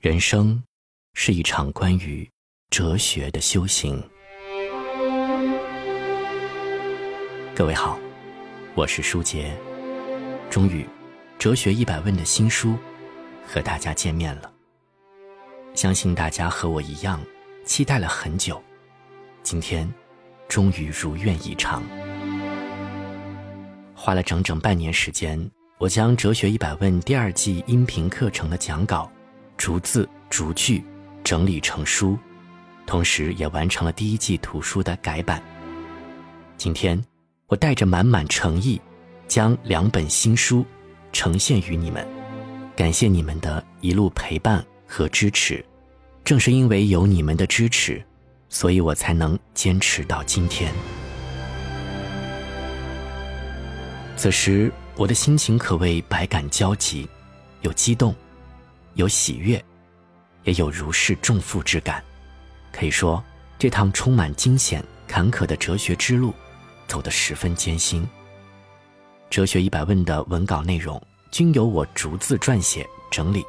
人生是一场关于哲学的修行。各位好，我是舒杰。终于，《哲学一百问》的新书和大家见面了。相信大家和我一样，期待了很久，今天终于如愿以偿。花了整整半年时间，我将《哲学一百问》第二季音频课程的讲稿。逐字逐句整理成书，同时也完成了第一季图书的改版。今天，我带着满满诚意，将两本新书呈现于你们。感谢你们的一路陪伴和支持，正是因为有你们的支持，所以我才能坚持到今天。此时，我的心情可谓百感交集，有激动。有喜悦，也有如释重负之感。可以说，这趟充满惊险、坎坷的哲学之路，走得十分艰辛。哲学一百问的文稿内容均由我逐字撰写整理，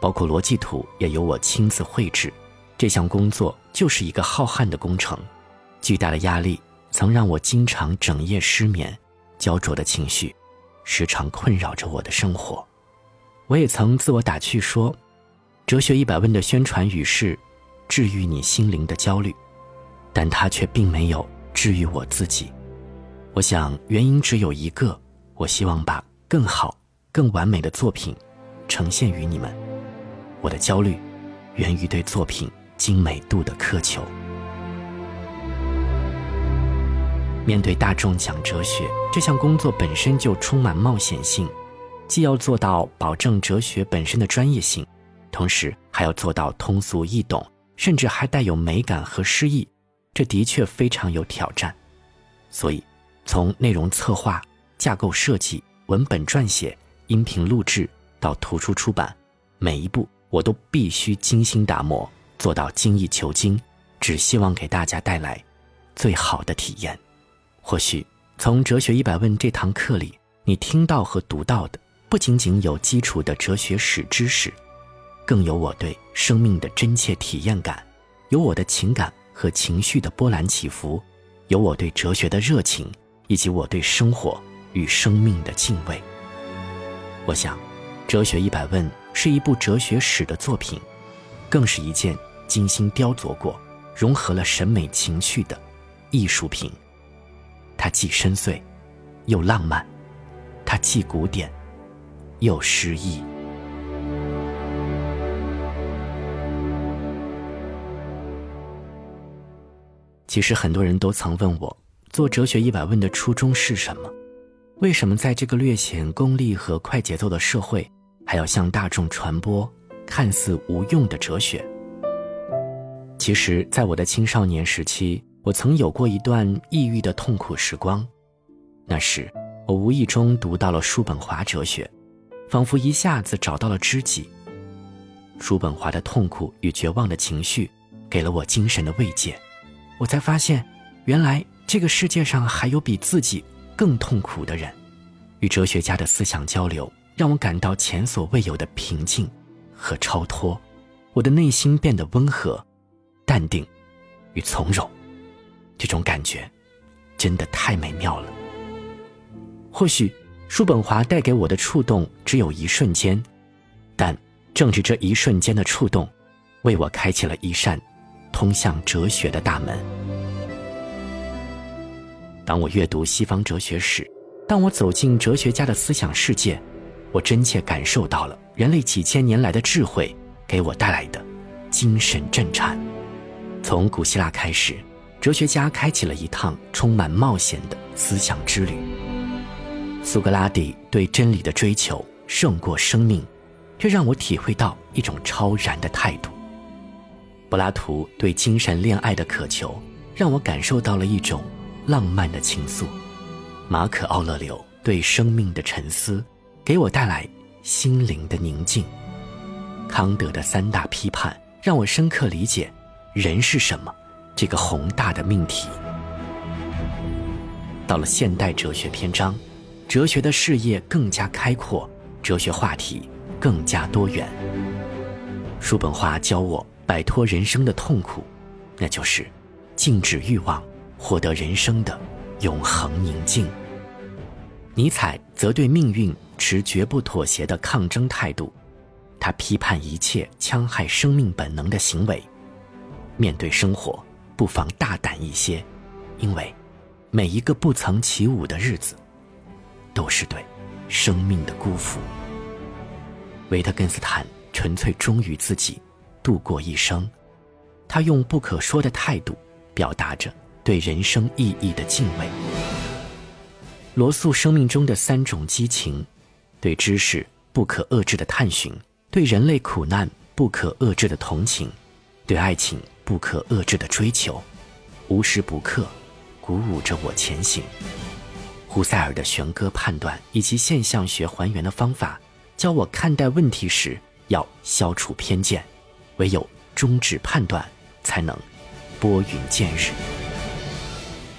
包括逻辑图也由我亲自绘制。这项工作就是一个浩瀚的工程，巨大的压力曾让我经常整夜失眠，焦灼的情绪时常困扰着我的生活。我也曾自我打趣说，《哲学一百问》的宣传语是“治愈你心灵的焦虑”，但它却并没有治愈我自己。我想原因只有一个：我希望把更好、更完美的作品呈现于你们。我的焦虑源于对作品精美度的苛求。面对大众讲哲学这项工作本身就充满冒险性。既要做到保证哲学本身的专业性，同时还要做到通俗易懂，甚至还带有美感和诗意，这的确非常有挑战。所以，从内容策划、架构设计、文本撰写、音频录制到图书出版，每一步我都必须精心打磨，做到精益求精，只希望给大家带来最好的体验。或许从《哲学一百问》这堂课里，你听到和读到的。不仅仅有基础的哲学史知识，更有我对生命的真切体验感，有我的情感和情绪的波澜起伏，有我对哲学的热情，以及我对生活与生命的敬畏。我想，《哲学一百问》是一部哲学史的作品，更是一件精心雕琢过、融合了审美情趣的艺术品。它既深邃，又浪漫；它既古典。又失意。其实很多人都曾问我，做哲学一百问的初衷是什么？为什么在这个略显功利和快节奏的社会，还要向大众传播看似无用的哲学？其实，在我的青少年时期，我曾有过一段抑郁的痛苦时光。那时，我无意中读到了叔本华哲学。仿佛一下子找到了知己。叔本华的痛苦与绝望的情绪，给了我精神的慰藉。我才发现，原来这个世界上还有比自己更痛苦的人。与哲学家的思想交流，让我感到前所未有的平静和超脱。我的内心变得温和、淡定与从容。这种感觉，真的太美妙了。或许。叔本华带给我的触动只有一瞬间，但正是这一瞬间的触动，为我开启了一扇通向哲学的大门。当我阅读西方哲学史，当我走进哲学家的思想世界，我真切感受到了人类几千年来的智慧给我带来的精神震颤。从古希腊开始，哲学家开启了一趟充满冒险的思想之旅。苏格拉底对真理的追求胜过生命，这让我体会到一种超然的态度。柏拉图对精神恋爱的渴求，让我感受到了一种浪漫的情愫。马可·奥勒留对生命的沉思，给我带来心灵的宁静。康德的三大批判，让我深刻理解人是什么这个宏大的命题。到了现代哲学篇章。哲学的视野更加开阔，哲学话题更加多元。叔本华教我摆脱人生的痛苦，那就是禁止欲望，获得人生的永恒宁静。尼采则对命运持绝不妥协的抗争态度，他批判一切戕害生命本能的行为。面对生活，不妨大胆一些，因为每一个不曾起舞的日子，都是对生命的辜负。维特根斯坦纯粹忠于自己，度过一生。他用不可说的态度，表达着对人生意义的敬畏。罗素生命中的三种激情：对知识不可遏制的探寻，对人类苦难不可遏制的同情，对爱情不可遏制的追求，无时不刻鼓舞着我前行。胡塞尔的弦歌判断以及现象学还原的方法，教我看待问题时要消除偏见，唯有终止判断，才能拨云见日。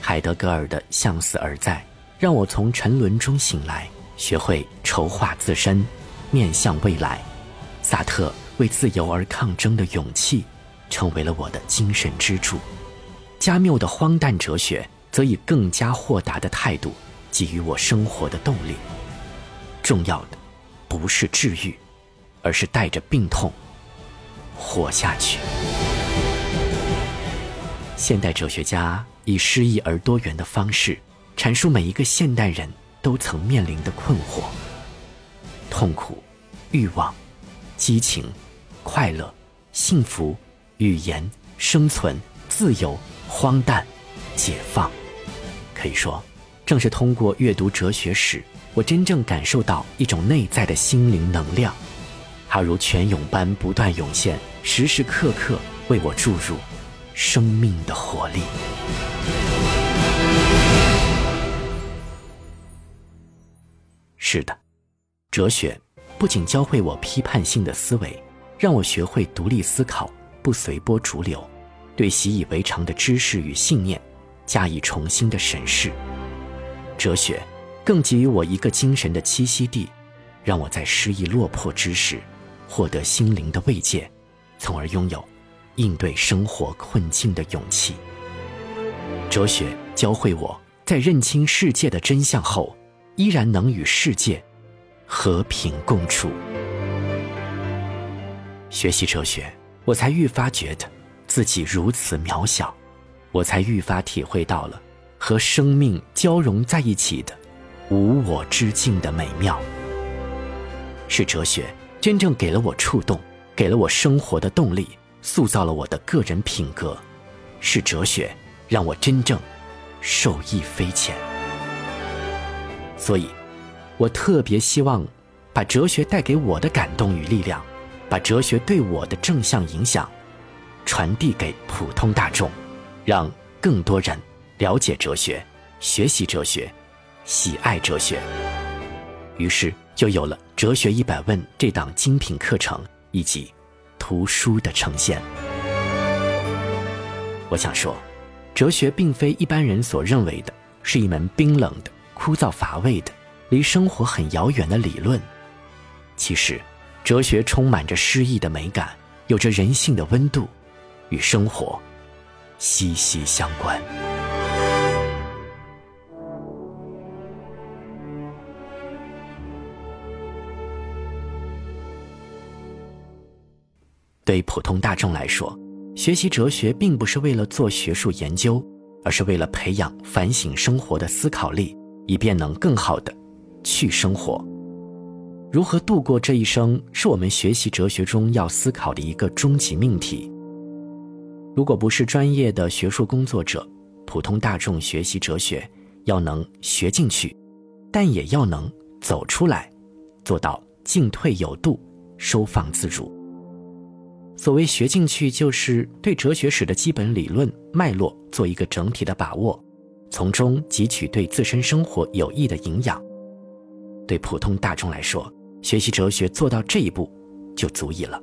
海德格尔的向死而在。让我从沉沦中醒来，学会筹划自身，面向未来。萨特为自由而抗争的勇气，成为了我的精神支柱。加缪的荒诞哲学，则以更加豁达的态度，给予我生活的动力。重要的，不是治愈，而是带着病痛活下去。现代哲学家以诗意而多元的方式。阐述每一个现代人都曾面临的困惑、痛苦、欲望、激情、快乐、幸福、语言、生存、自由、荒诞、解放。可以说，正是通过阅读哲学史，我真正感受到一种内在的心灵能量，它如泉涌般不断涌现，时时刻刻为我注入生命的活力。是的，哲学不仅教会我批判性的思维，让我学会独立思考，不随波逐流，对习以为常的知识与信念加以重新的审视。哲学更给予我一个精神的栖息地，让我在失意落魄之时获得心灵的慰藉，从而拥有应对生活困境的勇气。哲学教会我在认清世界的真相后。依然能与世界和平共处。学习哲学，我才愈发觉得自己如此渺小，我才愈发体会到了和生命交融在一起的无我之境的美妙。是哲学真正给了我触动，给了我生活的动力，塑造了我的个人品格。是哲学让我真正受益匪浅。所以，我特别希望把哲学带给我的感动与力量，把哲学对我的正向影响传递给普通大众，让更多人了解哲学、学习哲学、喜爱哲学。于是，就有了《哲学一百问》这档精品课程以及图书的呈现。我想说，哲学并非一般人所认为的是一门冰冷的。枯燥乏味的、离生活很遥远的理论，其实，哲学充满着诗意的美感，有着人性的温度，与生活息息相关。对普通大众来说，学习哲学并不是为了做学术研究，而是为了培养反省生活的思考力。以便能更好的去生活，如何度过这一生，是我们学习哲学中要思考的一个终极命题。如果不是专业的学术工作者，普通大众学习哲学要能学进去，但也要能走出来，做到进退有度、收放自如。所谓学进去，就是对哲学史的基本理论脉络做一个整体的把握。从中汲取对自身生活有益的营养。对普通大众来说，学习哲学做到这一步就足以了。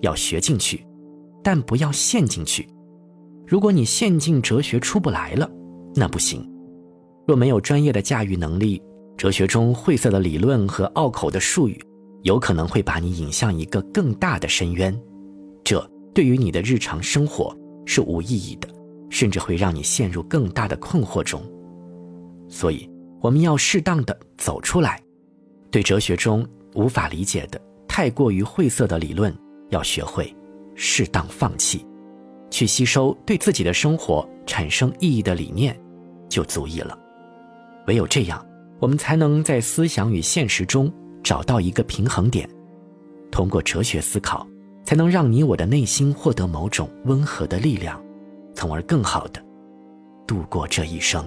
要学进去，但不要陷进去。如果你陷进哲学出不来了，那不行。若没有专业的驾驭能力，哲学中晦涩的理论和拗口的术语有可能会把你引向一个更大的深渊，这对于你的日常生活是无意义的，甚至会让你陷入更大的困惑中。所以，我们要适当的走出来，对哲学中无法理解的、太过于晦涩的理论，要学会适当放弃，去吸收对自己的生活产生意义的理念，就足以了。唯有这样，我们才能在思想与现实中。找到一个平衡点，通过哲学思考，才能让你我的内心获得某种温和的力量，从而更好的度过这一生。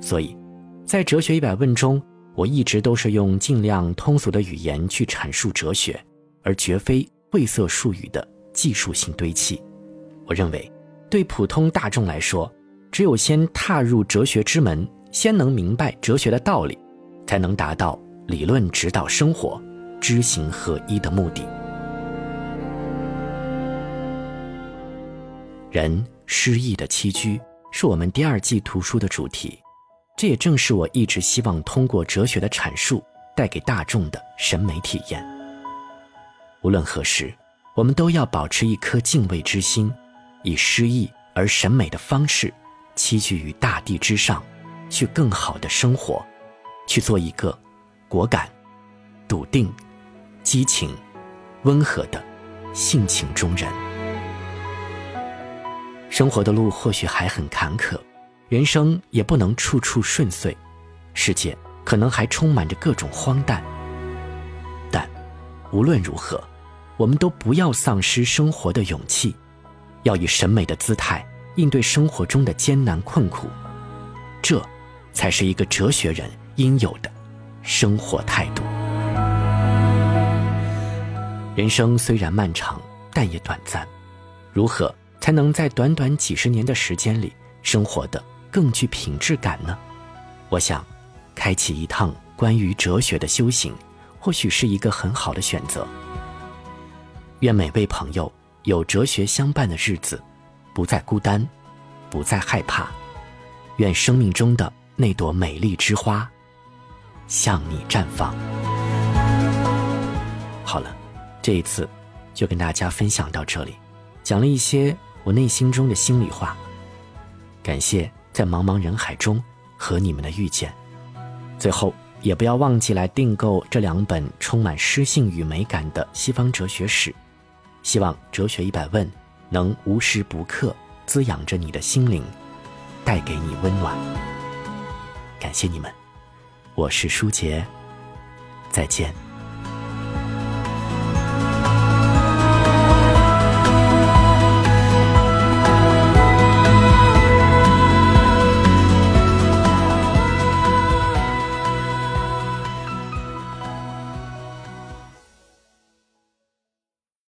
所以，在《哲学一百问》中，我一直都是用尽量通俗的语言去阐述哲学，而绝非晦涩术语的技术性堆砌。我认为，对普通大众来说，只有先踏入哲学之门，先能明白哲学的道理，才能达到。理论指导生活，知行合一的目的。人失意的栖居，是我们第二季图书的主题。这也正是我一直希望通过哲学的阐述，带给大众的审美体验。无论何时，我们都要保持一颗敬畏之心，以诗意而审美的方式，栖居于大地之上，去更好的生活，去做一个。果敢、笃定、激情、温和的性情中人。生活的路或许还很坎坷，人生也不能处处顺遂，世界可能还充满着各种荒诞。但无论如何，我们都不要丧失生活的勇气，要以审美的姿态应对生活中的艰难困苦。这，才是一个哲学人应有的。生活态度。人生虽然漫长，但也短暂。如何才能在短短几十年的时间里，生活的更具品质感呢？我想，开启一趟关于哲学的修行，或许是一个很好的选择。愿每位朋友有哲学相伴的日子，不再孤单，不再害怕。愿生命中的那朵美丽之花。向你绽放。好了，这一次就跟大家分享到这里，讲了一些我内心中的心里话。感谢在茫茫人海中和你们的遇见。最后，也不要忘记来订购这两本充满诗性与美感的西方哲学史。希望《哲学一百问》能无时不刻滋养着你的心灵，带给你温暖。感谢你们。我是舒杰，再见。